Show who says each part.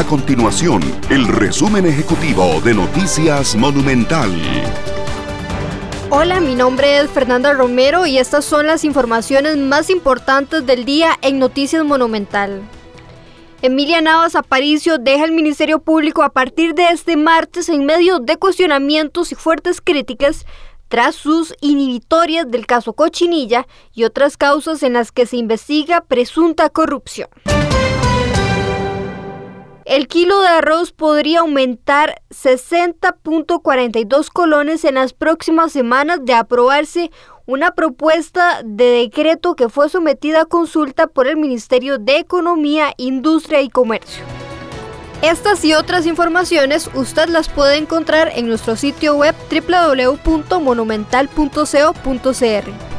Speaker 1: A continuación, el resumen ejecutivo de Noticias Monumental.
Speaker 2: Hola, mi nombre es Fernanda Romero y estas son las informaciones más importantes del día en Noticias Monumental. Emilia Navas Aparicio deja el Ministerio Público a partir de este martes en medio de cuestionamientos y fuertes críticas tras sus inhibitorias del caso Cochinilla y otras causas en las que se investiga presunta corrupción. El kilo de arroz podría aumentar 60.42 colones en las próximas semanas de aprobarse una propuesta de decreto que fue sometida a consulta por el Ministerio de Economía, Industria y Comercio. Estas y otras informaciones usted las puede encontrar en nuestro sitio web www.monumental.co.cr.